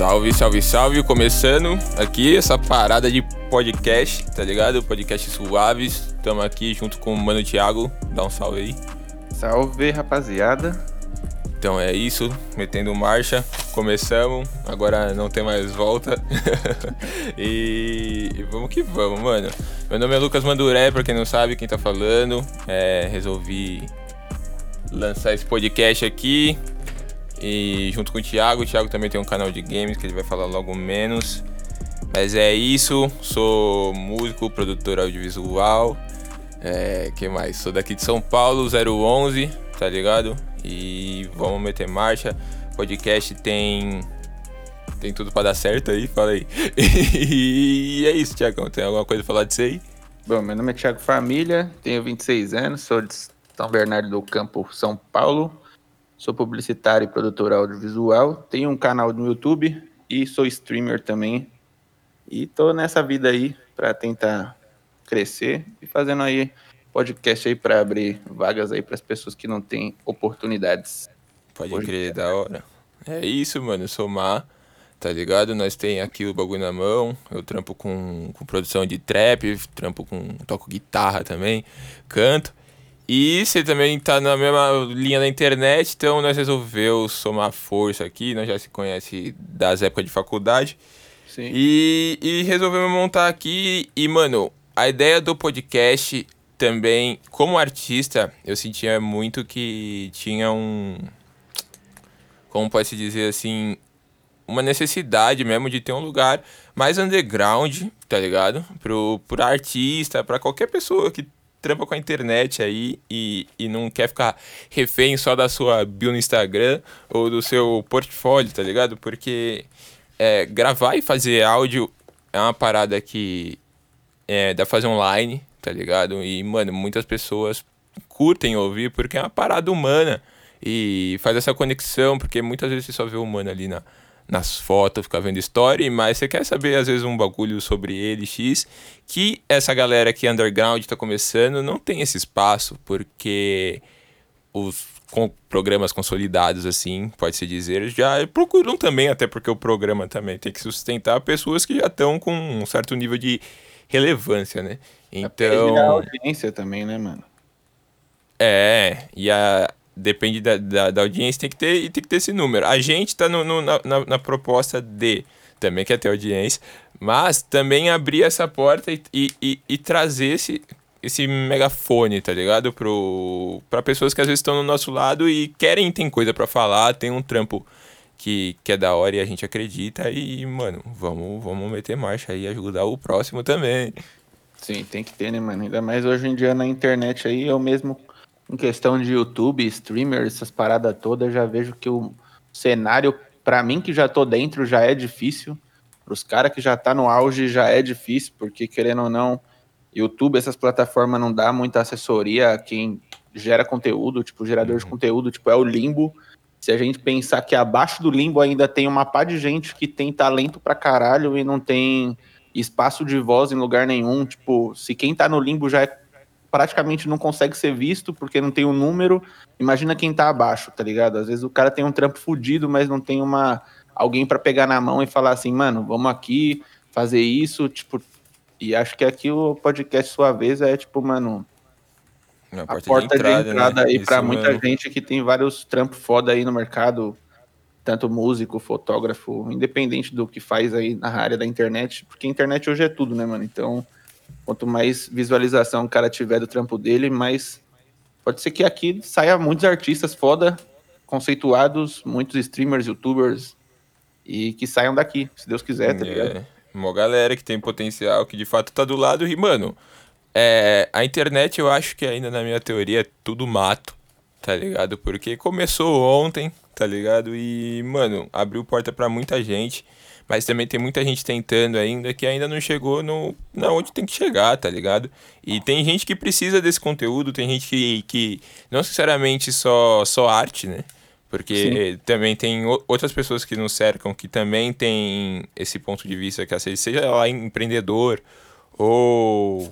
Salve, salve, salve! Começando aqui essa parada de podcast, tá ligado? Podcast suaves. Estamos aqui junto com o Mano Thiago. Dá um salve aí. Salve, rapaziada. Então é isso, metendo marcha. Começamos, agora não tem mais volta. e... e vamos que vamos, mano. Meu nome é Lucas Manduré, pra quem não sabe quem tá falando. É, resolvi lançar esse podcast aqui e junto com o Thiago. O Thiago também tem um canal de games que ele vai falar logo menos. Mas é isso, sou músico, produtor audiovisual. É, que mais? Sou daqui de São Paulo, 011, tá ligado? E vamos meter marcha. podcast tem tem tudo para dar certo aí, fala aí. e é isso, Thiago. Tem alguma coisa pra falar disso aí? Bom, meu nome é Thiago Família, tenho 26 anos, sou de São Bernardo do Campo, São Paulo. Sou publicitário e produtor audiovisual. Tenho um canal no YouTube e sou streamer também. E tô nessa vida aí para tentar crescer e fazendo aí podcast aí para abrir vagas aí para as pessoas que não têm oportunidades. Pode Hoje crer, é. da hora. É isso, mano, somar, tá ligado? Nós tem aqui o bagulho na mão, eu trampo com, com produção de trap, trampo com, toco guitarra também, canto. E você também tá na mesma linha da internet, então nós resolveu somar força aqui, nós já se conhece das épocas de faculdade. Sim. E, e resolvemos montar aqui. E, mano, a ideia do podcast também, como artista, eu sentia muito que tinha um. Como pode se dizer assim? Uma necessidade mesmo de ter um lugar mais underground, tá ligado? Pro, pro artista, para qualquer pessoa que trampa com a internet aí e, e não quer ficar refém só da sua bio no Instagram ou do seu portfólio, tá ligado? Porque é, gravar e fazer áudio é uma parada que é, dá pra fazer online, tá ligado? E, mano, muitas pessoas curtem ouvir porque é uma parada humana e faz essa conexão, porque muitas vezes você só vê o humano ali na, nas fotos, ficar vendo story, mas você quer saber às vezes um bagulho sobre ele, X, que essa galera que underground tá começando não tem esse espaço, porque os com programas consolidados, assim, pode-se dizer, já procuram também, até porque o programa também tem que sustentar pessoas que já estão com um certo nível de relevância, né? Então. É a audiência também, né, mano? É, e a, depende da, da, da, audiência, tem que, ter, tem que ter esse número. A gente tá no, no na, na, proposta de também quer ter audiência, mas também abrir essa porta e, e, e, e trazer esse, esse megafone, tá ligado? Pro, pra pessoas que às vezes estão no nosso lado e querem, tem coisa para falar, tem um trampo que, que é da hora e a gente acredita e, mano, vamos, vamos meter marcha aí e ajudar o próximo também. Sim, tem que ter, né, mano? Ainda mais hoje em dia na internet aí, eu mesmo em questão de YouTube, streamers, essas paradas todas, já vejo que o cenário, para mim que já tô dentro, já é difícil. Para os caras que já tá no auge, já é difícil, porque querendo ou não, YouTube, essas plataformas não dá muita assessoria a quem gera conteúdo, tipo, gerador de uhum. conteúdo, tipo, é o limbo. Se a gente pensar que abaixo do limbo ainda tem uma pá de gente que tem talento pra caralho e não tem espaço de voz em lugar nenhum, tipo, se quem tá no limbo já é praticamente não consegue ser visto porque não tem um número. Imagina quem tá abaixo, tá ligado? Às vezes o cara tem um trampo fudido, mas não tem uma alguém para pegar na mão e falar assim, mano, vamos aqui fazer isso, tipo, e acho que aqui o podcast sua vez é tipo, mano, a porta, porta de entrada, de entrada né? aí para muita gente que tem vários trampos foda aí no mercado, tanto músico, fotógrafo, independente do que faz aí na área da internet, porque a internet hoje é tudo, né, mano? Então, Quanto mais visualização o cara tiver do trampo dele, mais. Pode ser que aqui saia muitos artistas foda, conceituados, muitos streamers, youtubers, e que saiam daqui, se Deus quiser, tá ligado? É, uma galera que tem potencial, que de fato tá do lado, e, mano, é, a internet eu acho que ainda na minha teoria é tudo mato, tá ligado? Porque começou ontem, tá ligado? E, mano, abriu porta para muita gente. Mas também tem muita gente tentando ainda que ainda não chegou no na onde tem que chegar, tá ligado? E tem gente que precisa desse conteúdo, tem gente que, que não necessariamente só, só arte, né? Porque Sim. também tem outras pessoas que nos cercam que também tem esse ponto de vista, que seja lá empreendedor ou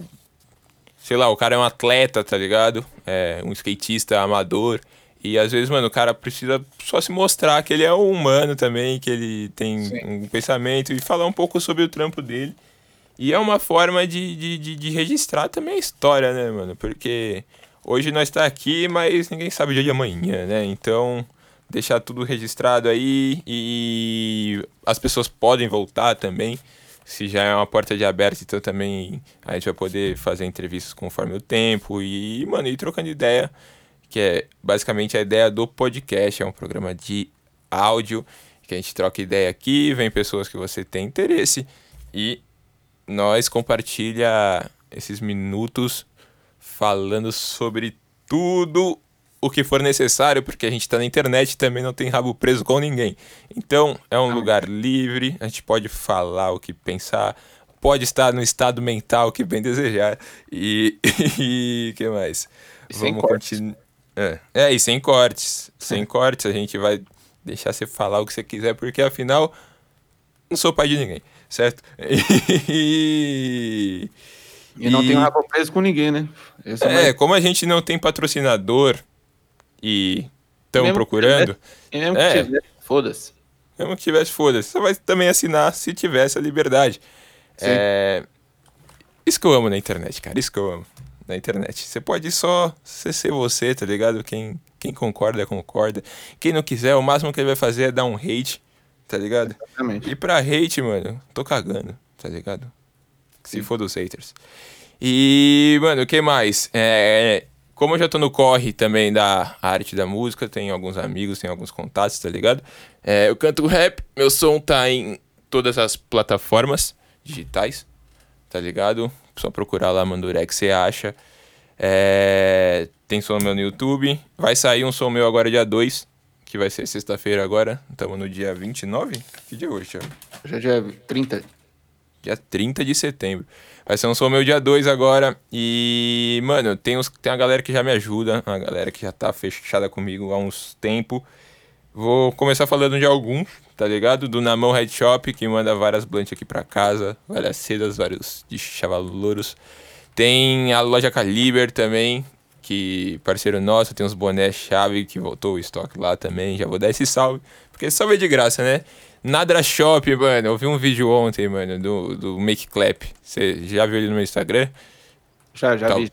sei lá, o cara é um atleta, tá ligado? É um skatista amador E às vezes, mano, o cara precisa só se mostrar que ele é um humano também, que ele tem Sim. um pensamento e falar um pouco sobre o trampo dele. E é uma forma de, de, de, de registrar também a história, né, mano? Porque hoje nós tá aqui, mas ninguém sabe o dia de amanhã, né? Então, deixar tudo registrado aí e as pessoas podem voltar também. Se já é uma porta de aberto, então também a gente vai poder fazer entrevistas conforme o tempo e, mano, ir trocando ideia, que é basicamente a ideia do podcast. É um programa de áudio que a gente troca ideia aqui, vem pessoas que você tem interesse e nós compartilha esses minutos falando sobre tudo o que for necessário, porque a gente está na internet e também não tem rabo preso com ninguém. Então, é um lugar livre, a gente pode falar o que pensar, pode estar no estado mental que bem desejar. E e que mais? Sem Vamos continuar. É, é, e sem cortes. Sem cortes, a gente vai deixar você falar o que você quiser, porque afinal, não sou pai de ninguém, certo? E, E não tem um rabo preso com ninguém, né? Esse é, mais- como a gente não tem patrocinador e estão Mesmo que procurando, E mesmo é. que tiver, foda-se. mesmo que tivesse, foda-se, você vai também assinar se tivesse a liberdade. Sim. É, isso que eu amo na internet, cara, isso que eu amo na internet. Você pode só ser você, tá ligado? Quem, quem concorda, concorda. Quem não quiser, o máximo que ele vai fazer é dar um hate, tá ligado? Exatamente. E pra hate, mano, tô cagando, tá ligado? Se Sim. for dos haters. E, mano, o que mais? É, como eu já tô no corre também da arte da música, tenho alguns amigos, tenho alguns contatos, tá ligado? É, eu canto rap, meu som tá em todas as plataformas digitais, tá ligado? Só procurar lá Mandurek, você acha. É, tem som meu no YouTube. Vai sair um som meu agora dia 2, que vai ser sexta-feira agora. Estamos no dia 29? Que dia é hoje, Thiago? Já é dia 30. Dia 30 de setembro. Vai ser um som meu dia 2 agora. E, mano, tem, uns, tem a galera que já me ajuda, a galera que já tá fechada comigo há uns tempo. Vou começar falando de alguns, tá ligado? Do Namão Head Shop, que manda várias blunt aqui pra casa, várias sedas, vários de chavalouros. Tem a loja Caliber também, que parceiro nosso, tem uns bonés chave que voltou o estoque lá também. Já vou dar esse salve, porque salve é de graça, né? Nadra Shop, mano, eu vi um vídeo ontem, mano, do, do Make Clap. Você já viu ele no meu Instagram? Já, já Tá, vi.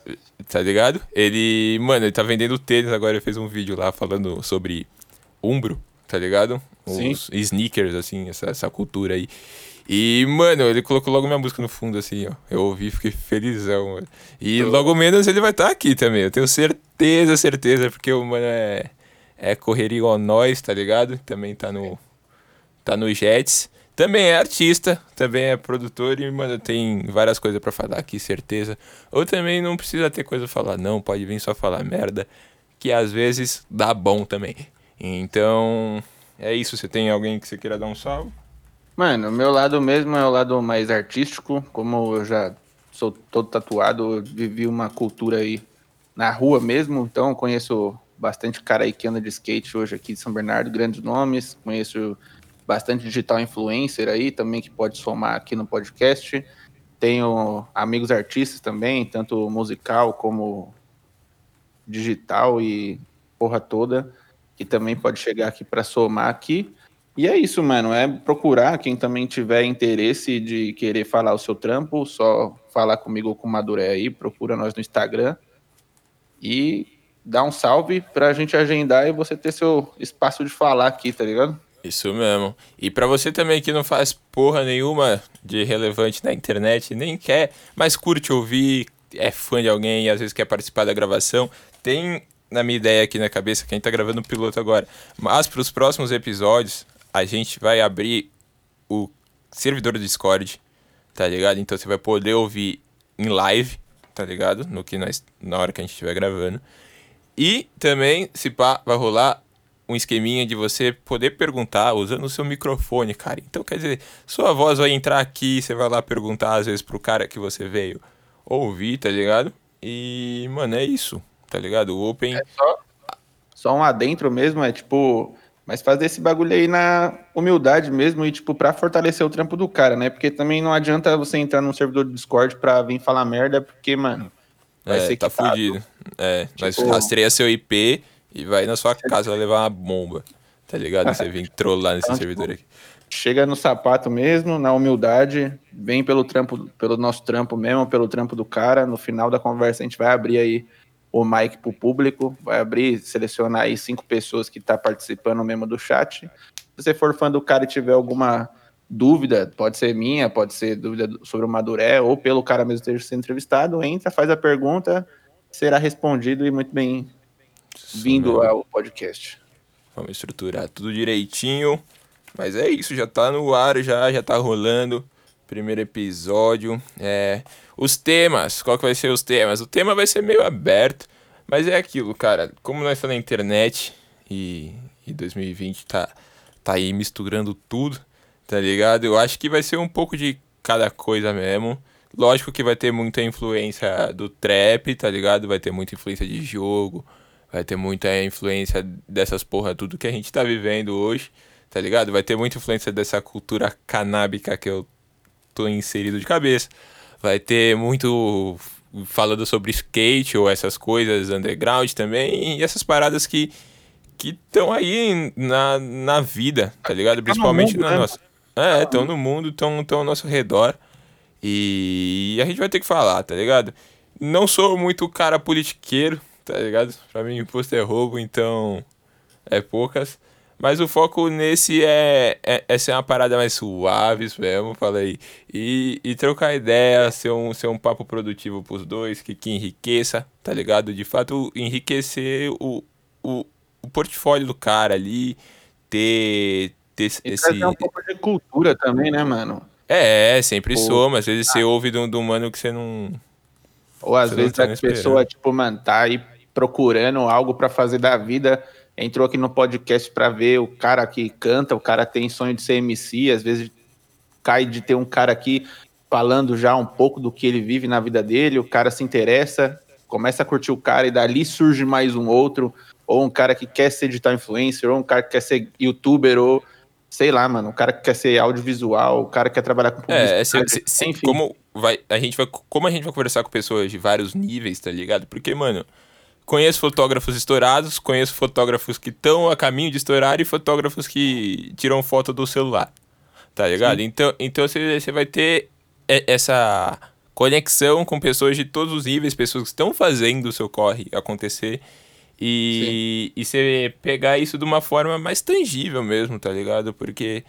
tá ligado? Ele, mano, ele tá vendendo tênis agora. Ele fez um vídeo lá falando sobre Umbro, tá ligado? Sim. Os sneakers, assim, essa, essa cultura aí. E, mano, ele colocou logo minha música no fundo, assim, ó. Eu ouvi, fiquei felizão, mano. E Tô. logo menos ele vai estar aqui também. Eu tenho certeza, certeza, porque o mano é, é correria igual nós, tá ligado? Também tá no, tá no Jets. Também é artista, também é produtor e, mano, tem várias coisas pra falar aqui, certeza. Ou também não precisa ter coisa pra falar, não, pode vir só falar merda, que às vezes dá bom também. Então, é isso. Você tem alguém que você queira dar um salve? Mano, o meu lado mesmo é o lado mais artístico. Como eu já sou todo tatuado, vivi uma cultura aí na rua mesmo, então conheço bastante cara aí que anda de skate hoje aqui de São Bernardo, grandes nomes. Conheço bastante digital influencer aí também que pode somar aqui no podcast. Tenho amigos artistas também, tanto musical como digital e porra toda, que também pode chegar aqui para somar aqui. E é isso, mano. É procurar quem também tiver interesse de querer falar o seu trampo, só falar comigo ou com o Maduré aí, procura nós no Instagram e dá um salve pra gente agendar e você ter seu espaço de falar aqui, tá ligado? Isso mesmo. E pra você também que não faz porra nenhuma de relevante na internet, nem quer, mas curte ouvir, é fã de alguém e às vezes quer participar da gravação, tem na minha ideia aqui na cabeça que a gente tá gravando o piloto agora. Mas pros próximos episódios, a gente vai abrir o servidor do Discord, tá ligado? Então você vai poder ouvir em live, tá ligado? No que nós, na hora que a gente estiver gravando. E também, se pá, vai rolar um esqueminha de você poder perguntar usando o seu microfone, cara. Então, quer dizer, sua voz vai entrar aqui, você vai lá perguntar às vezes pro cara que você veio ouvir, tá ligado? E, mano, é isso, tá ligado? O Open. Só, só um adentro mesmo, é tipo. Mas fazer esse bagulho aí na humildade mesmo e, tipo, pra fortalecer o trampo do cara, né? Porque também não adianta você entrar num servidor do Discord pra vir falar merda, porque, mano, vai é, ser tá quitado. fudido. É, nós Tipo- rastreia seu IP e vai na sua casa levar uma bomba. Tá ligado? Você vem trollar nesse então, servidor tipo, aqui. Chega no sapato mesmo, na humildade, vem pelo trampo, pelo nosso trampo mesmo, pelo trampo do cara. No final da conversa a gente vai abrir aí o mic pro público, vai abrir, selecionar aí cinco pessoas que tá participando mesmo do chat. Se você for fã do cara e tiver alguma dúvida, pode ser minha, pode ser dúvida sobre o Maduré, ou pelo cara mesmo esteja sendo entrevistado, entra, faz a pergunta, será respondido e muito bem vindo ao podcast. Vamos estruturar tudo direitinho. Mas é isso, já tá no ar, já, já tá rolando. Primeiro episódio. É, os temas, qual que vai ser os temas? O tema vai ser meio aberto, mas é aquilo, cara. Como nós estamos na internet e, e 2020 tá, tá aí misturando tudo, tá ligado? Eu acho que vai ser um pouco de cada coisa mesmo. Lógico que vai ter muita influência do trap, tá ligado? Vai ter muita influência de jogo, vai ter muita influência dessas porra tudo que a gente tá vivendo hoje, tá ligado? Vai ter muita influência dessa cultura canábica que eu tô inserido de cabeça. Vai ter muito falando sobre skate ou essas coisas underground também e essas paradas que que estão aí na, na vida, tá ligado? Tá Principalmente na né? nossa. É, estão no mundo, estão ao nosso redor. E a gente vai ter que falar, tá ligado? Não sou muito cara politiqueiro, tá ligado? Pra mim, imposto é roubo, então é poucas. Mas o foco nesse é, é, é ser uma parada mais suave mesmo, falei. E, e trocar ideia, ser um, ser um papo produtivo pros dois, que, que enriqueça, tá ligado? De fato, enriquecer o, o, o portfólio do cara ali, ter, ter e esse. um pouco de cultura também, né, mano? É, sempre Pô, soma. Às vezes ah. você ouve de um, de um mano que você não. Ou às vezes tá a pessoa, tipo, mano, tá aí procurando algo para fazer da vida, entrou aqui no podcast para ver o cara que canta, o cara tem sonho de ser MC, às vezes cai de ter um cara aqui falando já um pouco do que ele vive na vida dele, o cara se interessa, começa a curtir o cara e dali surge mais um outro, ou um cara que quer ser digital influencer, ou um cara que quer ser youtuber, ou sei lá, mano, o cara que quer ser audiovisual, o cara que quer trabalhar com publicidade. É, se, se, se, enfim. Como, vai, a gente vai, como a gente vai conversar com pessoas de vários níveis, tá ligado? Porque, mano, Conheço fotógrafos estourados, conheço fotógrafos que estão a caminho de estourar e fotógrafos que tiram foto do celular. Tá ligado? Sim. Então, então você, você vai ter essa conexão com pessoas de todos os níveis, pessoas que estão fazendo o seu corre acontecer. E, e você pegar isso de uma forma mais tangível mesmo, tá ligado? Porque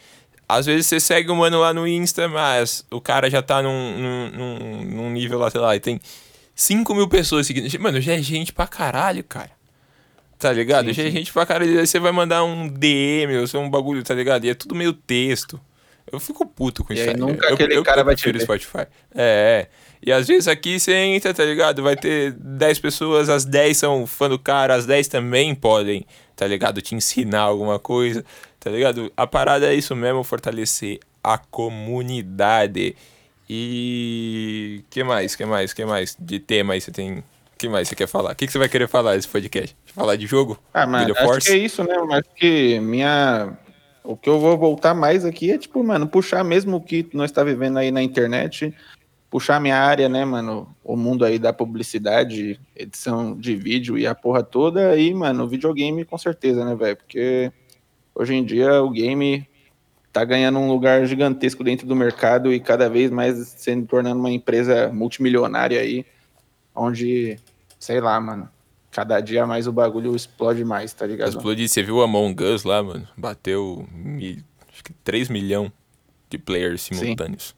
às vezes você segue um mano lá no Insta, mas o cara já tá num, num, num nível lá, sei lá, e tem 5 mil pessoas seguindo. Mano, já é gente pra caralho, cara. Tá ligado? Sim, já é gente pra caralho. Aí você vai mandar um DM ou um bagulho, tá ligado? E é tudo meio texto. Eu fico puto com e isso aí. Nunca eu, aquele eu, cara eu vai te Spotify. É, é. E às vezes aqui você entra, tá ligado? Vai ter 10 pessoas, as 10 são fã do cara, as 10 também podem, tá ligado? Te ensinar alguma coisa, tá ligado? A parada é isso mesmo, fortalecer a comunidade. E que mais? Que mais? Que mais de tema aí você tem? que mais você quer falar? O que, que você vai querer falar nesse podcast? Falar de jogo? Ah, mas acho Force? que é isso, né? Mas que minha o que eu vou voltar mais aqui é tipo, mano, puxar mesmo o que nós está vivendo aí na internet, puxar minha área, né, mano, o mundo aí da publicidade, edição de vídeo e a porra toda aí, mano, videogame com certeza, né, velho? Porque hoje em dia o game tá ganhando um lugar gigantesco dentro do mercado e cada vez mais se tornando uma empresa multimilionária aí, onde, sei lá, mano, cada dia mais o bagulho explode mais, tá ligado? Explode, você viu a Among Us lá, mano? Bateu mil, acho que 3 milhões de players simultâneos. Sim.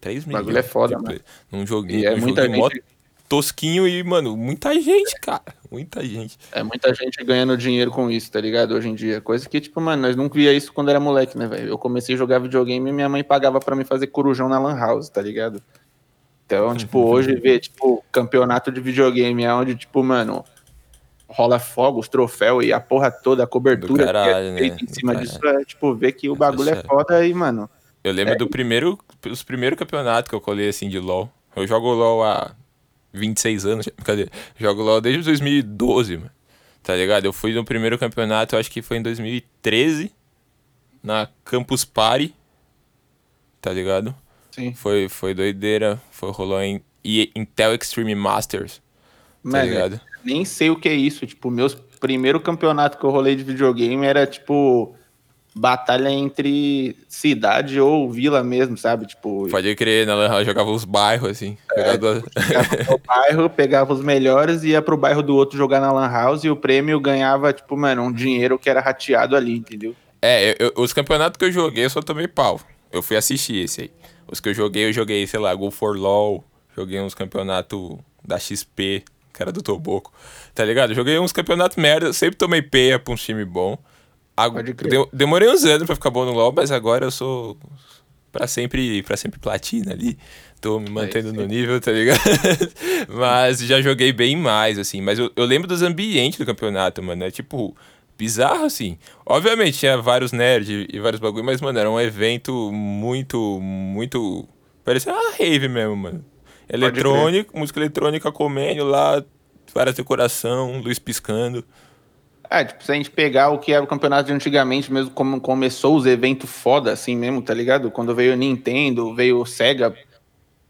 3 milhões. O bagulho é foda, mano. Num joguinho, e é muita gente tosquinho e, mano, muita gente, cara. Muita gente. É muita gente ganhando dinheiro com isso, tá ligado? Hoje em dia. Coisa que, tipo, mano, nós não via isso quando era moleque, né, velho? Eu comecei a jogar videogame e minha mãe pagava para mim fazer corujão na Lan House, tá ligado? Então, tipo, hoje ver, tipo, campeonato de videogame é onde, tipo, mano, rola fogos, troféu e a porra toda, a cobertura caralho, que é né? em cima disso, é, tipo, ver que o bagulho é foda e, mano. Eu lembro é... do primeiro, os primeiros campeonatos que eu colei, assim, de LoL. Eu jogo LoL há 26 anos, cadê? Jogo LoL desde 2012, mano. Tá ligado? Eu fui no primeiro campeonato, eu acho que foi em 2013, na Campus Party. Tá ligado? Sim. Foi, foi doideira. Foi, rolou em Intel Extreme Masters. Tá ligado? Nem sei o que é isso. Tipo, meus primeiro campeonato que eu rolei de videogame era tipo batalha entre cidade ou vila mesmo, sabe? Tipo, Pode crer, na Lan House jogava os bairros, assim. jogava- pegava o bairro, pegava os melhores e ia pro bairro do outro jogar na Lan House e o prêmio ganhava, tipo, mano, um dinheiro que era rateado ali, entendeu? É, eu- os campeonatos que eu joguei, eu só tomei pau. Eu fui assistir esse aí. Os que eu joguei, eu joguei, sei lá, Go for LOL. Joguei uns campeonatos da XP, que era do Toboco. Tá ligado? Joguei uns campeonatos merda. Sempre tomei peia pra um time bom. De- demorei uns anos pra ficar bom no LoL, mas agora eu sou pra sempre, pra sempre platina ali. Tô me mantendo no nível, tá ligado? mas já joguei bem mais, assim. Mas eu, eu lembro dos ambientes do campeonato, mano. É tipo, bizarro, assim. Obviamente tinha vários nerds e vários bagulho, mas, mano, era um evento muito, muito. Parecia uma rave mesmo, mano. Eletrônico, música eletrônica comendo lá, várias decoração, luz piscando. É, tipo, se a gente pegar o que era o campeonato de antigamente, mesmo como começou os eventos foda, assim mesmo, tá ligado? Quando veio o Nintendo, veio o Sega,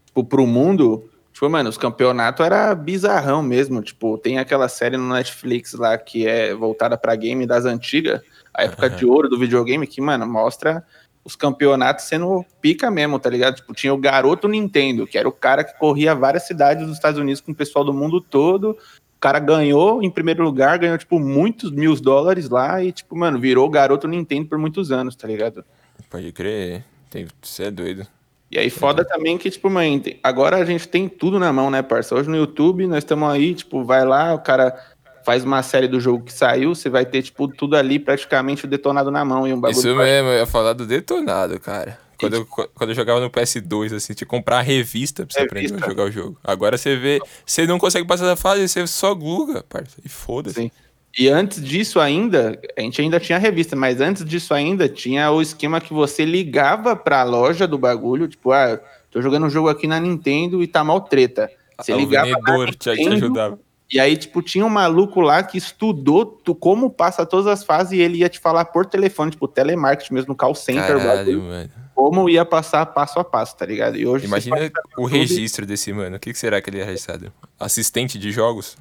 tipo, pro mundo, tipo, mano, os campeonatos era bizarrão mesmo, tipo, tem aquela série no Netflix lá que é voltada pra game das antigas, a época de ouro do videogame, que, mano, mostra os campeonatos sendo pica mesmo, tá ligado? Tipo, tinha o garoto Nintendo, que era o cara que corria várias cidades dos Estados Unidos com o pessoal do mundo todo, cara ganhou em primeiro lugar, ganhou, tipo, muitos mil dólares lá e, tipo, mano, virou garoto Nintendo por muitos anos, tá ligado? Pode crer, tem, você é doido. E aí, foda também que, tipo, mãe, agora a gente tem tudo na mão, né, parça? Hoje no YouTube, nós estamos aí, tipo, vai lá, o cara faz uma série do jogo que saiu, você vai ter, tipo, tudo ali praticamente detonado na mão e um bagulho. Isso mesmo, eu ia falar do detonado, cara. Quando eu, quando eu jogava no PS2, assim, tinha que comprar a revista pra você aprender Revista. a jogar o jogo. Agora você vê, você não consegue passar da fase, você só gluga, parça. E foda-se. Sim. E antes disso ainda, a gente ainda tinha revista, mas antes disso ainda tinha o esquema que você ligava pra loja do bagulho, tipo, ah, tô jogando um jogo aqui na Nintendo e tá mal treta. Você o ligava na vendedor te, te Nintendo, ajudava. E aí, tipo, tinha um maluco lá que estudou tu, como passa todas as fases e ele ia te falar por telefone, tipo, telemarketing mesmo, no call center, Caralho, bagulho, como ia passar passo a passo, tá ligado? E hoje Imagina o registro desse mano. O que, que será que ele é registrado? Assistente de jogos?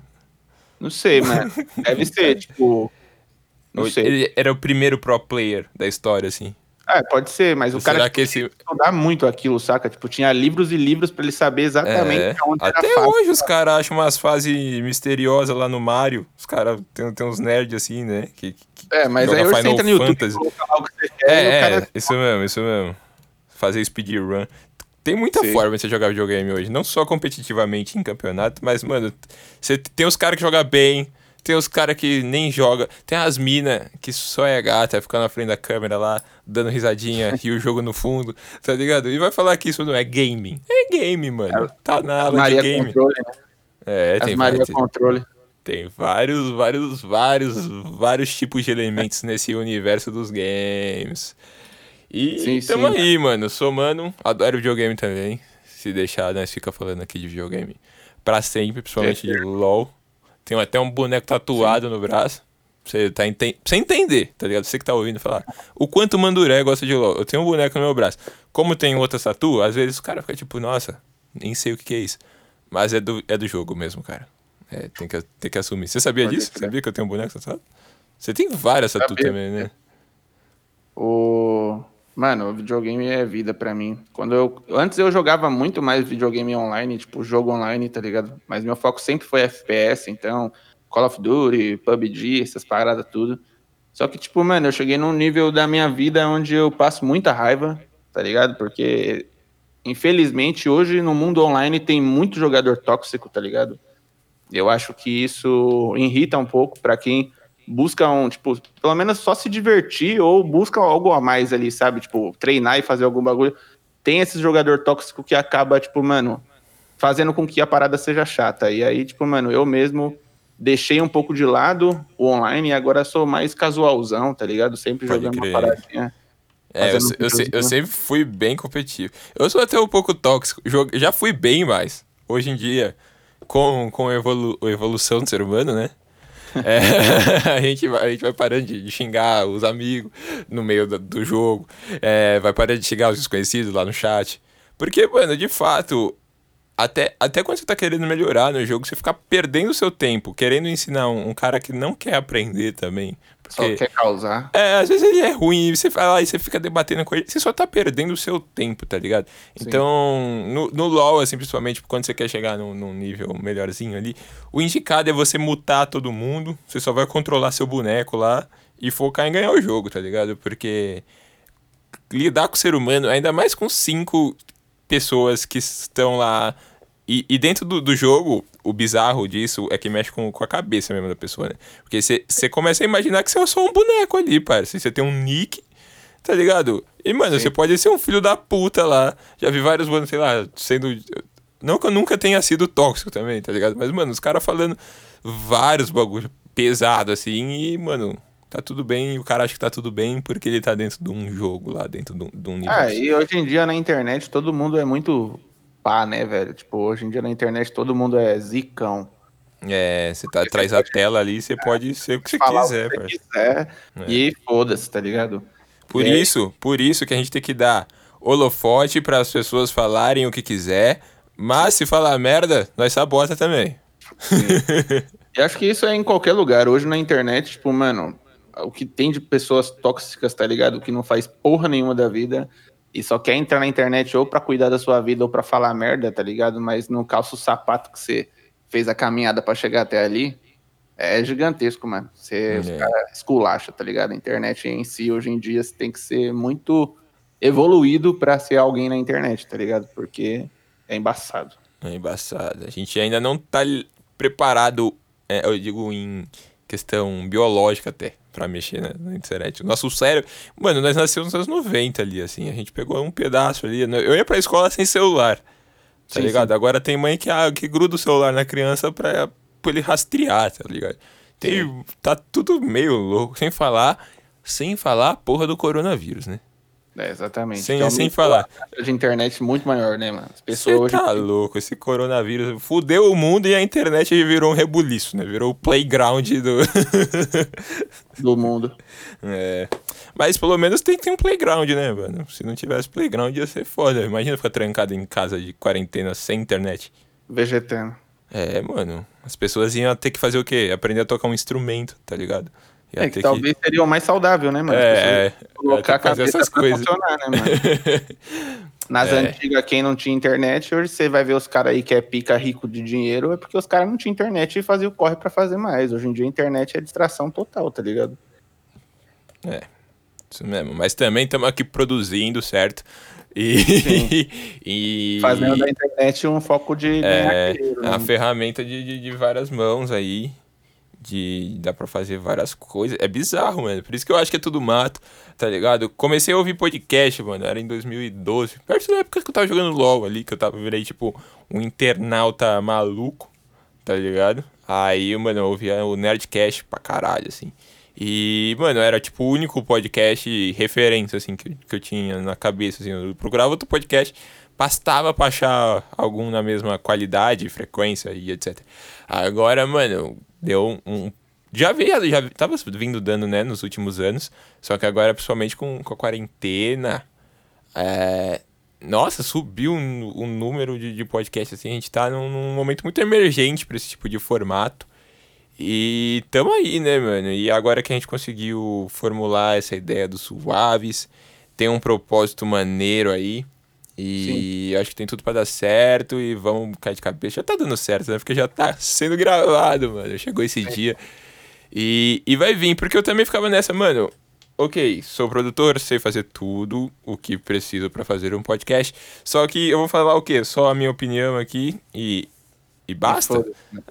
Não sei, mano. Deve ser, tipo. Não sei. Ele era o primeiro pro player da história, assim. É, pode ser, mas o Ou cara será que esse. estudar muito aquilo, saca? Tipo, tinha livros e livros pra ele saber exatamente É, onde era até a fase. hoje os caras acham umas fases misteriosas lá no Mario. Os caras tem, tem uns nerds assim, né? Que, que- É, mas aí você Final entra no YouTube que você quer É, o é, cara... isso mesmo, isso mesmo. Fazer speedrun. Tem muita Sim. forma de você jogar videogame hoje. Não só competitivamente em campeonato, mas, mano, você tem os caras que jogam bem, tem os caras que nem jogam, tem as minas que só é gata, fica na frente da câmera lá, dando risadinha e o jogo no fundo, tá ligado? E vai falar que isso não é gaming. É game, mano. Tá na aula de Maria game. Controle, né? É, As tem Maria vários, Controle. tem vários, vários, vários, vários tipos de elementos nesse universo dos games. E Sim, tamo sim. aí, mano. Sou mano, adoro videogame também. Se deixar, nós fica falando aqui de videogame pra sempre, principalmente de LOL. Tenho até um boneco tatuado no braço. Pra Você, tá enten... pra você entender, tá ligado? Você que tá ouvindo falar. O quanto o Manduré gosta de LOL. Eu tenho um boneco no meu braço. Como tem outra tatu, às vezes o cara fica tipo, nossa, nem sei o que, que é isso. Mas é do, é do jogo mesmo, cara. É, tem que, tem que assumir. Você sabia Pode disso? crer. Sabia que eu tenho um boneco tatuado? Você tem várias tatu também, né? O... Mano, videogame é vida pra mim. Quando eu... Antes eu jogava muito mais videogame online, tipo, jogo online, tá ligado? Mas meu foco sempre foi FPS, então... Call of Duty, PUBG, essas paradas tudo. Só que, tipo, mano, eu cheguei num nível da minha vida onde eu passo muita raiva, tá ligado? Porque, infelizmente, hoje no mundo online tem muito jogador tóxico, tá ligado? Eu acho que isso irrita um pouco pra quem busca um, tipo, pelo menos só se divertir ou busca algo a mais ali, sabe? Tipo, treinar e fazer algum bagulho. Tem esse jogador tóxico que acaba, tipo, mano, fazendo com que a parada seja chata. E aí, tipo, mano, eu mesmo deixei um pouco de lado o online e agora sou mais casualzão, tá ligado? Sempre Pode jogando crer. uma paradinha. É, eu, eu, se- eu sempre fui bem competitivo. Eu sou até um pouco tóxico. Já fui bem mais. Hoje em dia, com, com a, evolu- a evolução do ser humano, né? É, a, gente vai, a gente vai parando de, xingar os amigos no meio do, do jogo. É, vai parando de xingar os desconhecidos lá no chat. Porque, mano, de fato, até, até quando você tá querendo melhorar no jogo, você fica perdendo o seu tempo, querendo ensinar um, um cara que não quer aprender também. Porque, só quer causar. É, às vezes ele é ruim, e você fala e você fica debatendo com ele, você só tá perdendo o seu tempo, tá ligado? Sim. Então, no, no LoL, assim, principalmente quando você quer chegar num, num nível melhorzinho ali, o indicado é você mutar todo mundo, você só vai controlar seu boneco lá e focar em ganhar o jogo, tá ligado? Porque lidar com o ser humano, ainda mais com cinco pessoas que estão lá. E, e dentro do, do jogo, o bizarro disso é que mexe com, com a cabeça mesmo da pessoa, né? Porque você começa a imaginar que você é só um boneco ali, parça. Você tem um nick, tá ligado? E, mano, você pode ser um filho da puta lá. Já vi vários, mano, sei lá, sendo. Não que eu nunca tenha sido tóxico também, tá ligado? Mas, mano, os caras falando vários bagulho pesado assim e, mano, tá tudo bem, o cara acha que tá tudo bem porque ele tá dentro de um jogo lá, dentro de um, de um universo. Ah, e hoje em dia na internet todo mundo é muito pá, né, velho? Tipo, hoje em dia na internet todo mundo é zicão. É, você tá atrás da tela ali, você pode ser o que você quiser, o que quiser é. E foda-se, tá ligado? Por é. isso, por isso que a gente tem que dar holofote para as pessoas falarem o que quiser, mas se falar merda, nós sabota também. e acho que isso é em qualquer lugar. Hoje na internet, tipo, mano, o que tem de pessoas tóxicas, tá ligado? Que não faz porra nenhuma da vida e só quer entrar na internet ou para cuidar da sua vida ou para falar merda, tá ligado? Mas não calça o sapato que você fez a caminhada para chegar até ali. É gigantesco, mano. Você é. esculacha, tá ligado? A internet em si, hoje em dia, você tem que ser muito evoluído para ser alguém na internet, tá ligado? Porque é embaçado. É embaçado. A gente ainda não tá preparado, é, eu digo em questão biológica até, pra mexer na, na, internet. O nosso cérebro. Mano, nós nascemos nos anos 90 ali, assim. A gente pegou um pedaço ali. Né? Eu ia pra escola sem celular. Tá sim, ligado? Sim. Agora tem mãe que, ah, que gruda o celular na criança pra, pra ele rastrear, tá ligado? Tem, tá tudo meio louco. Sem falar. Sem falar a porra do coronavírus, né? É, exatamente. Sem, então, sem falar. De internet muito maior, né, mano? As pessoas hoje. tá louco, esse coronavírus fudeu o mundo e a internet virou um rebuliço, né? Virou o playground do. do mundo. É. Mas pelo menos tem que ter um playground, né, mano? Se não tivesse playground ia ser foda. Imagina ficar trancado em casa de quarentena sem internet. Vegetando. É, mano. As pessoas iam ter que fazer o quê? Aprender a tocar um instrumento, tá ligado? É, que talvez que... seria o mais saudável, né, mano? É, é, colocar a cabeça essas coisas. funcionar, né, mano? Nas é. antigas, quem não tinha internet, hoje você vai ver os caras aí que é pica rico de dinheiro, é porque os caras não tinham internet e faziam o corre para fazer mais. Hoje em dia a internet é distração total, tá ligado? É, isso mesmo. Mas também estamos aqui produzindo, certo? E, e fazendo da internet um foco de é, né? a ferramenta de, de, de várias mãos aí de dá para fazer várias coisas. É bizarro, mano. Por isso que eu acho que é tudo mato, tá ligado? comecei a ouvir podcast, mano, era em 2012. Perto da época que eu tava jogando LOL ali, que eu tava virei tipo um internauta maluco, tá ligado? Aí, mano, eu ouvia o Nerdcast pra caralho, assim. E, mano, era tipo o único podcast referência, assim, que, que eu tinha na cabeça, assim. Eu procurava outro podcast, bastava pra achar algum na mesma qualidade, frequência e etc. Agora, mano, deu um. Já veio, já tava vindo dando, né, nos últimos anos. Só que agora, principalmente com, com a quarentena. É, nossa, subiu o um, um número de, de podcasts, assim. A gente tá num, num momento muito emergente para esse tipo de formato. E tamo aí, né, mano? E agora que a gente conseguiu formular essa ideia dos suaves, tem um propósito maneiro aí. E Sim. acho que tem tudo para dar certo e vamos cair de cabeça. Já tá dando certo, né? Porque já tá sendo gravado, mano. Chegou esse é. dia. E, e vai vir, porque eu também ficava nessa, mano. Ok, sou produtor, sei fazer tudo o que preciso para fazer um podcast. Só que eu vou falar o quê? Só a minha opinião aqui e, e basta?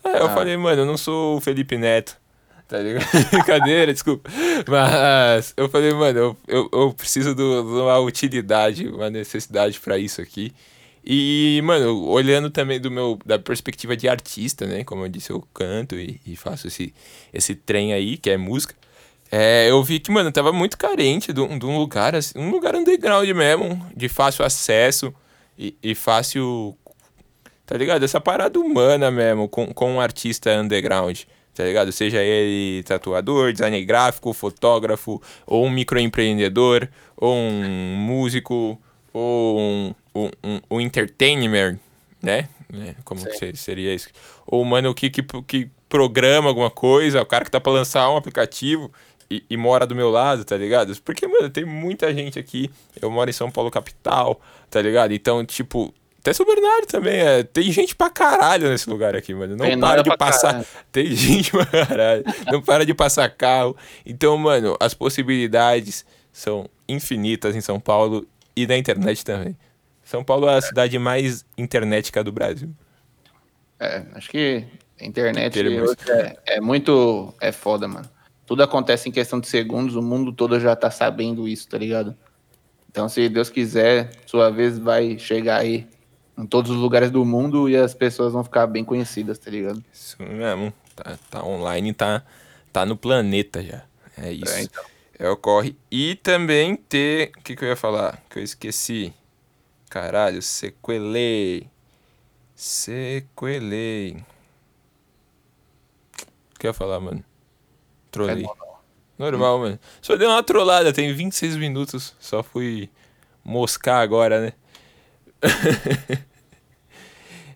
É, eu ah. falei, mano, eu não sou o Felipe Neto tá ligado? Brincadeira, desculpa. Mas eu falei, mano, eu, eu, eu preciso de uma utilidade, uma necessidade para isso aqui. E, mano, olhando também do meu, da perspectiva de artista, né? Como eu disse, eu canto e, e faço esse, esse trem aí, que é música. É, eu vi que, mano, tava muito carente de, de um lugar, assim, um lugar underground mesmo, de fácil acesso e, e fácil. Tá ligado? Essa parada humana mesmo, com, com um artista underground tá ligado? Seja ele tatuador, designer gráfico, fotógrafo, ou um microempreendedor, ou um músico, ou um, um, um, um entertainer, né? né? Como que seria isso? Ou, mano, o que, que, que programa alguma coisa, o cara que tá pra lançar um aplicativo e, e, mora do meu lado, tá ligado? Porque, mano, tem muita gente aqui. Eu moro em São Paulo, capital, tá ligado? Então, tipo, até São Bernardo também, é. Tem gente pra caralho nesse lugar aqui, mano. Não tem para de passar. Caralho. Tem gente pra caralho. Não para de passar carro. Então, mano, as possibilidades são infinitas em São Paulo e na internet também. São Paulo é a cidade mais internetica do Brasil. É, acho que a internet é, é, muito. É foda, mano. Tudo acontece em questão de segundos, o mundo todo já tá sabendo isso, tá ligado? Então, se Deus quiser, sua vez vai chegar aí em todos os lugares do mundo e as pessoas vão ficar bem conhecidas, tá ligado? Isso mesmo. Tá, tá online, tá, tá no planeta já. É isso. É, então. é ocorre. E também ter. O que, que eu ia falar? Que eu esqueci. Caralho, sequelei. Sequelei. O que eu ia falar, mano? Trolei. É normal, mano. Só deu uma trollada, tem 26 minutos. Só fui moscar agora, né?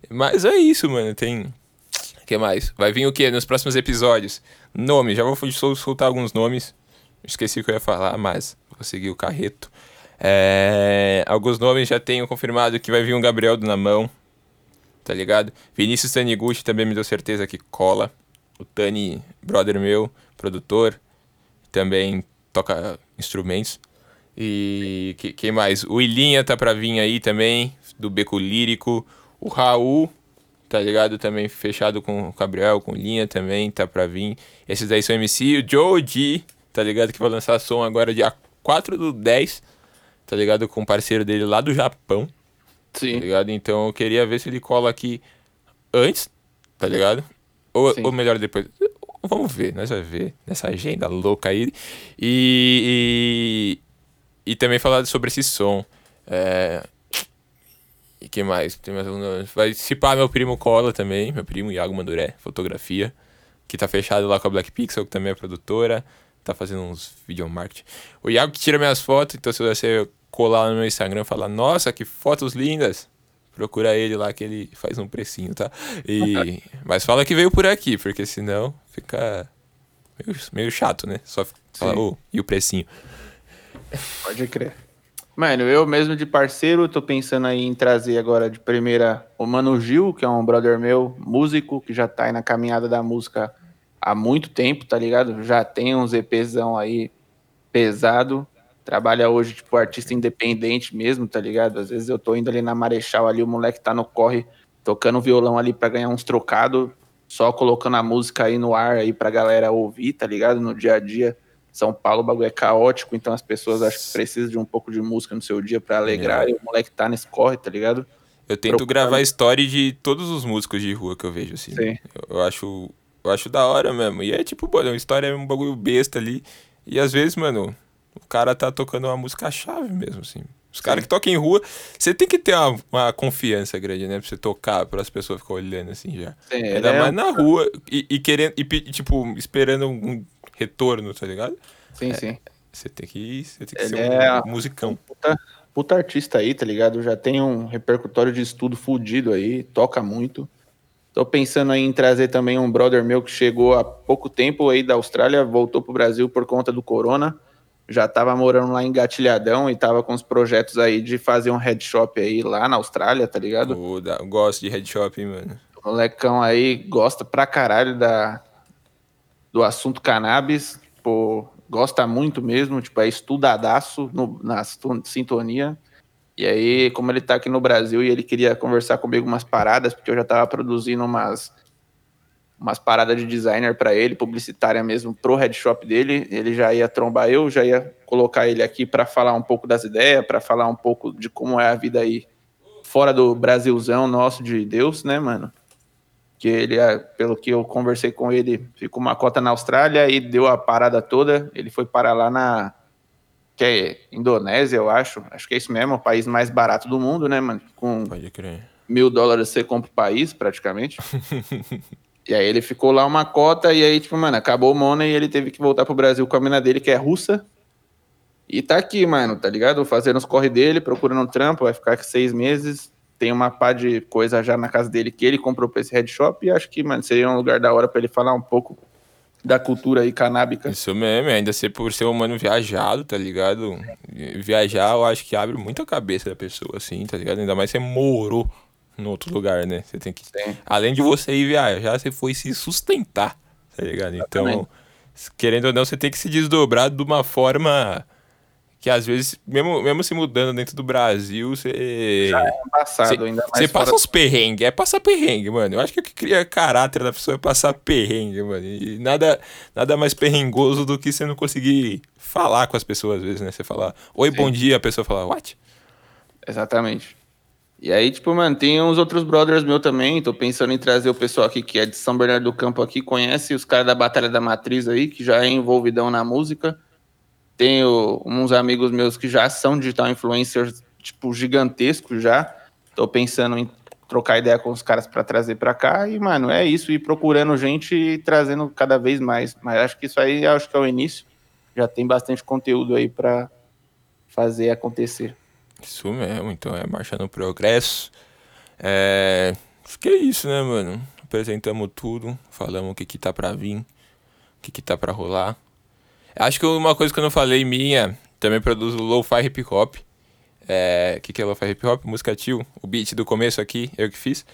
Mas é isso, mano. Tem. O que mais? Vai vir o que nos próximos episódios? Nome, já vou soltar alguns nomes. Esqueci o que eu ia falar, mas vou seguir o carreto. É... Alguns nomes já tenho confirmado que vai vir um Gabriel do Namão. Tá ligado? Vinícius Taniguchi também me deu certeza que cola. O Tani, brother meu, produtor, também toca instrumentos. E que, quem mais? O Ilinha tá pra vir aí também, do Beco Lírico. O Raul, tá ligado? Também fechado com o Gabriel, com Linha também, tá pra vir. Esses daí são MC. O Joe G, tá ligado? Que vai lançar som agora dia 4 do 10, tá ligado? Com um parceiro dele lá do Japão. Sim. Tá ligado? Então eu queria ver se ele cola aqui antes, tá ligado? Ou, ou melhor, depois. Vamos ver, nós vamos ver nessa agenda louca aí. E, e também falar sobre esse som. É... E que mais? Tem mais. Vai participar meu primo Cola também, meu primo Iago Manduré, fotografia, que tá fechado lá com a Black Pixel, que também é produtora, tá fazendo uns video marketing. O Iago que tira minhas fotos, então se você colar no meu Instagram e falar, nossa, que fotos lindas, procura ele lá que ele faz um precinho, tá? E... Mas fala que veio por aqui, porque senão fica meio, meio chato, né? Só fala, oh, e o precinho? Pode crer. Mano, eu mesmo de parceiro, tô pensando aí em trazer agora de primeira o Mano Gil, que é um brother meu, músico, que já tá aí na caminhada da música há muito tempo, tá ligado? Já tem uns EPzão aí pesado. Trabalha hoje, tipo, artista independente mesmo, tá ligado? Às vezes eu tô indo ali na Marechal ali, o moleque tá no corre, tocando violão ali para ganhar uns trocados, só colocando a música aí no ar aí pra galera ouvir, tá ligado? No dia a dia são Paulo o bagulho é caótico, então as pessoas acho que precisam de um pouco de música no seu dia para alegrar, é. e o moleque tá nesse corre, tá ligado? Eu tento Procurando. gravar story de todos os músicos de rua que eu vejo, assim. Sim. Eu, eu acho, eu acho da hora mesmo. E é tipo, a história é um bagulho besta ali. E às vezes, mano, o cara tá tocando uma música chave mesmo, assim. Os caras que tocam em rua, você tem que ter uma, uma, confiança grande, né? Pra você tocar, para as pessoas ficarem olhando assim já. Sim, Ainda é mais na rua e, e querendo, e, tipo, esperando um retorno, tá ligado? Sim, é, sim. Você tem que, você tem que ser um é musicão. Puta, puta, artista aí, tá ligado? Já tem um repercutório de estudo fudido aí, toca muito. Tô pensando aí em trazer também um brother meu que chegou há pouco tempo aí da Austrália, voltou pro Brasil por conta do corona. Já tava morando lá em Gatilhadão e tava com os projetos aí de fazer um headshop aí lá na Austrália, tá ligado? Eu gosto de headshop, mano. O molecão aí gosta pra caralho da, do assunto cannabis, pô, gosta muito mesmo, tipo, é estudadaço no, na sintonia. E aí, como ele tá aqui no Brasil e ele queria conversar comigo umas paradas, porque eu já tava produzindo umas umas paradas de designer para ele, publicitária mesmo pro headshop dele, ele já ia trombar eu, já ia colocar ele aqui para falar um pouco das ideias, para falar um pouco de como é a vida aí fora do Brasilzão nosso de Deus, né, mano? Que ele, é, pelo que eu conversei com ele, ficou uma cota na Austrália e deu a parada toda. Ele foi para lá na que é Indonésia, eu acho. Acho que é isso mesmo, o país mais barato do mundo, né, mano? Com mil dólares você compra o país, praticamente. e aí ele ficou lá uma cota e aí, tipo, mano, acabou o Mona e ele teve que voltar pro Brasil com a mina dele, que é russa. E tá aqui, mano, tá ligado? Fazendo os corre dele, procurando um trampo, vai ficar aqui seis meses tem uma pá de coisa já na casa dele que ele comprou pra esse head shop e acho que, mano, seria um lugar da hora pra ele falar um pouco da cultura aí canábica. Isso mesmo, ainda ser por ser um humano viajado, tá ligado? Viajar eu acho que abre muita cabeça da pessoa, assim, tá ligado? Ainda mais você morou no outro lugar, né? Você tem que. Sim. Além de você ir viajar, você foi se sustentar, tá ligado? Então, Exatamente. querendo ou não, você tem que se desdobrar de uma forma que às vezes, mesmo, mesmo se mudando dentro do Brasil, você. Já é Cê- ainda mais Você passa fora- uns perrengues, é passar perrengue, mano. Eu acho que o que cria caráter da pessoa é passar perrengue, mano. E nada, nada mais perrengoso do que você não conseguir falar com as pessoas, às vezes, né? Você falar, oi, bom dia, a pessoa fala, what? Exatamente. E aí, tipo, mano, tem uns outros brothers meu também. Tô pensando em trazer o pessoal aqui que é de São Bernardo do Campo aqui, conhece os caras da Batalha da Matriz aí, que já é envolvidão na música. Tenho uns amigos meus que já são digital influencers, tipo, gigantescos já. Tô pensando em trocar ideia com os caras pra trazer pra cá. E, mano, é isso, ir procurando gente e trazendo cada vez mais. Mas acho que isso aí acho que é o início. Já tem bastante conteúdo aí pra fazer acontecer. Isso mesmo, então é marcha no progresso. É. Acho que é isso, né, mano? Apresentamos tudo, falamos o que que tá pra vir, o que que tá pra rolar. Acho que uma coisa que eu não falei minha, também produzo lo-fi hip hop. É, o que que é lo-fi hip hop? Música tio. O beat do começo aqui, eu que fiz.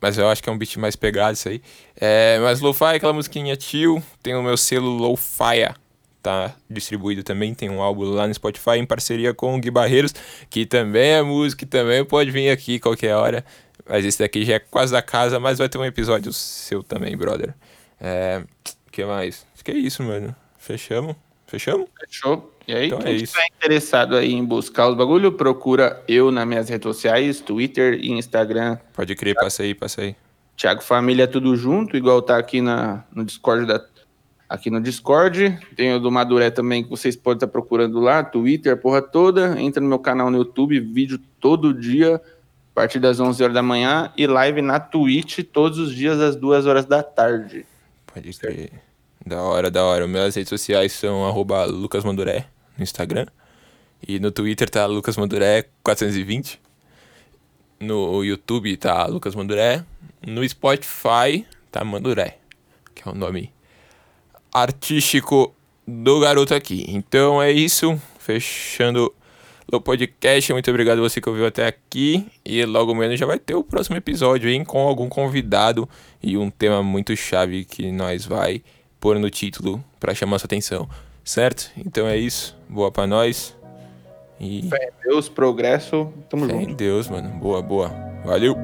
Mas eu acho que é um beat mais pegado isso aí. É, mas lo-fi é aquela musiquinha tio. Tem o meu selo lo-fi. Tá distribuído também, tem um álbum lá no Spotify em parceria com o Gui Barreiros, que também é música, e também pode vir aqui qualquer hora. Mas esse daqui já é quase da casa, mas vai ter um episódio seu também, brother. É, que mais? Acho que é isso, mano. Fechamos? Fechamos? Fechou? E aí, Então é quem isso. estiver interessado aí em buscar os bagulho, procura eu nas minhas redes sociais, Twitter e Instagram. Pode crer, passa aí, passa aí. Thiago Família tudo junto, igual tá aqui na, no Discord da, aqui no Discord. Tem o do Maduré também que vocês podem estar procurando lá, Twitter, porra toda. Entra no meu canal no YouTube, vídeo todo dia, a partir das 11 horas da manhã e live na Twitch todos os dias às 2 horas da tarde. Pode crer. Da hora, da hora. Minhas redes sociais são arroba Lucas Manduré no Instagram. E no Twitter tá Lucas Manduré 420. No YouTube tá Lucas Manduré. No Spotify tá Manduré, que é o nome artístico do garoto aqui. Então é isso. Fechando o podcast. Muito obrigado a você que ouviu até aqui. E logo menos já vai ter o próximo episódio, hein? Com algum convidado e um tema muito chave que nós vai pôr no título para chamar sua atenção. Certo? Então é isso. Boa pra nós. E Fé em Deus, progresso, tamo fé junto. em Deus, mano. Boa, boa. Valeu.